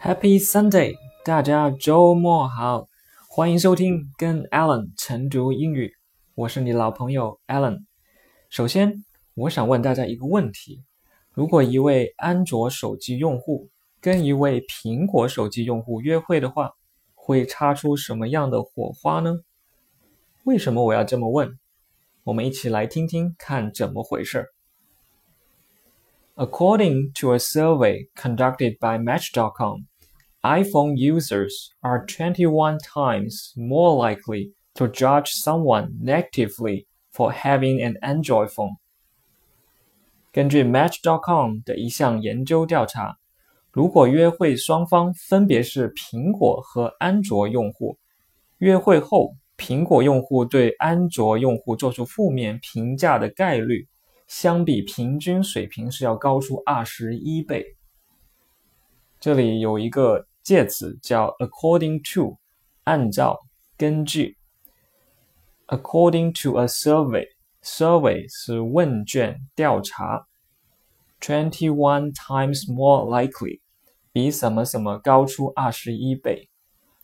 Happy Sunday，大家周末好，欢迎收听跟 Alan 晨读英语，我是你老朋友 Alan。首先，我想问大家一个问题：如果一位安卓手机用户跟一位苹果手机用户约会的话，会擦出什么样的火花呢？为什么我要这么问？我们一起来听听看怎么回事。According to a survey conducted by Match.com, iPhone users are 21 times more likely to judge someone negatively for having an Android phone. 根据 Match.com 的一项研究调查，如果约会双方分别是苹果和安卓用户，约会后苹果用户对安卓用户做出负面评价的概率。相比平均水平是要高出二十一倍。这里有一个介词叫 according to，按照、根据。According to a survey，survey 是问卷调查。Twenty one times more likely，比什么什么高出二十一倍。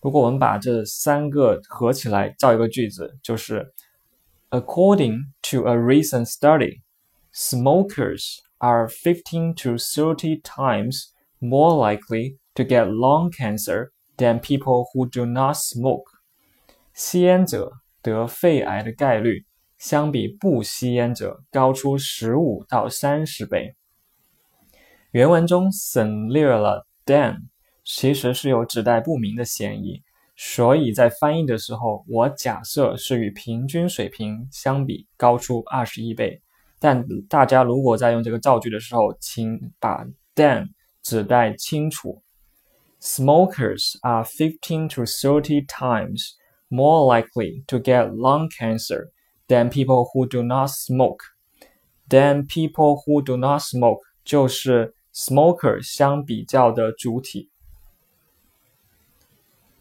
如果我们把这三个合起来造一个句子，就是 According to a recent study。smokers are 15 to 30 times more likely to get lung cancer than people who do not smoke. 吸烟者得肺癌的概率相比不吸烟者高出十五到三十倍。原文中省略了 than，其实是有指代不明的嫌疑，所以在翻译的时候，我假设是与平均水平相比高出二十一倍。但大家如果在用这个造句的时候，请把 than 指代清楚。Smokers are fifteen to thirty times more likely to get lung cancer than people who do not smoke. Than people who do not smoke 就是 smoker 相比较的主体。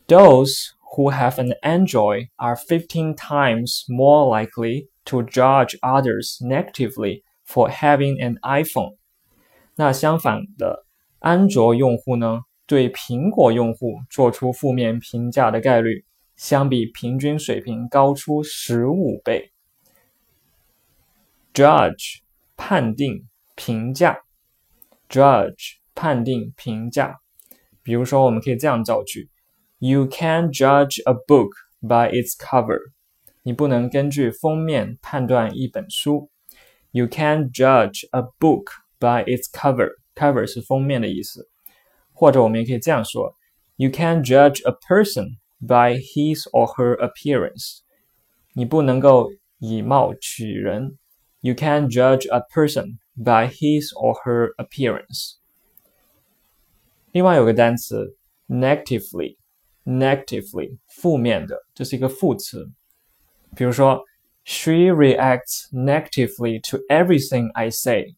Those who have an Android are fifteen times more likely to judge others negatively for having an iPhone。那相反的，安卓用户呢， 对苹果用户做出负面评价的概率，相比平均水平高出十五倍。Judge 判定、评价，judge 判定、评价。比如说，我们可以这样造句：You can judge a book by its cover。你不能根据封面判断一本书。You can judge a book by its cover. Cover 是封面的意思。或者我们也可以这样说：You can't judge a person by his or her appearance. 你不能够以貌取人。You can't judge a person by his or her appearance. 另外有个单词 negatively，negatively 负面的，这是一个副词。比如说，She reacts negatively to everything I say。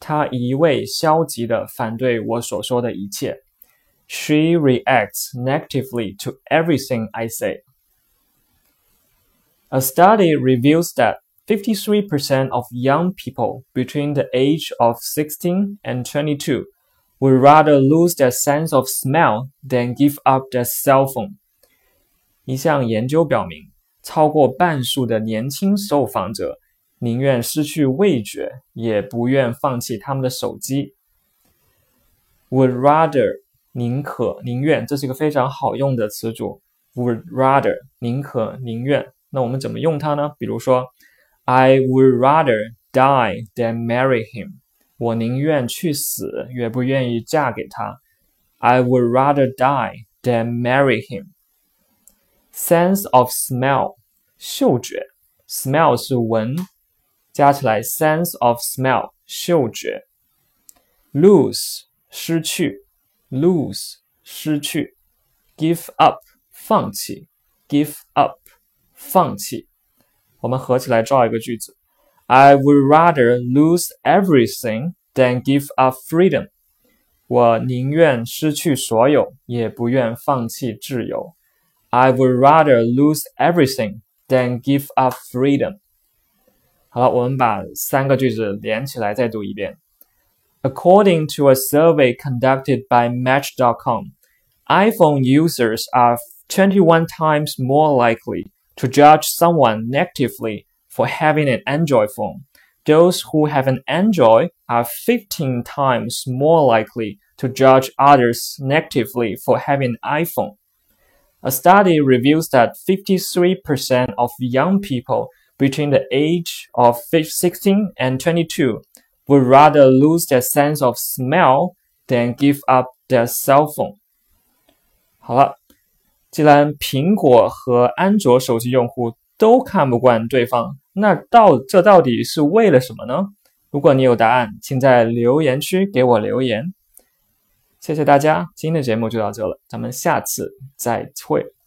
她一味消极的反对我所说的一切。She reacts negatively to everything I say. A study reveals that 53% of young people between the age of 16 and 22 would rather lose their sense of smell than give up their cell phone. 一项研究表明，超过半数的年轻受访者 宁愿失去味觉，也不愿放弃他们的手机。Would rather 宁可宁愿，这是一个非常好用的词组。Would rather 宁可宁愿，那我们怎么用它呢？比如说，I would rather die than marry him。我宁愿去死，也不愿意嫁给他。I would rather die than marry him。sense of smell 嗅觉，smell 是闻，加起来 sense of smell 嗅觉。lose 失去，lose 失去。give up 放弃，give up 放弃。我们合起来造一个句子：I would rather lose everything than give up freedom。我宁愿失去所有，也不愿放弃自由。I would rather lose everything than give up freedom。 好了，我们把三个句子连起来再读一遍。According to a survey conducted by Match.com, iPhone users are 21 times more likely to judge someone negatively for having an Android phone. Those who have an Android are 15 times more likely to judge others negatively for having an iPhone. A study reveals that 53% of young people between the age of 16 and 22 would rather lose their sense of smell than give up their cell phone. 好了，既然苹果和安卓手机用户都看不惯对方，那到这到底是为了什么呢？如果你有答案，请在留言区给我留言。谢谢大家，今天的节目就到这了，咱们下次再会。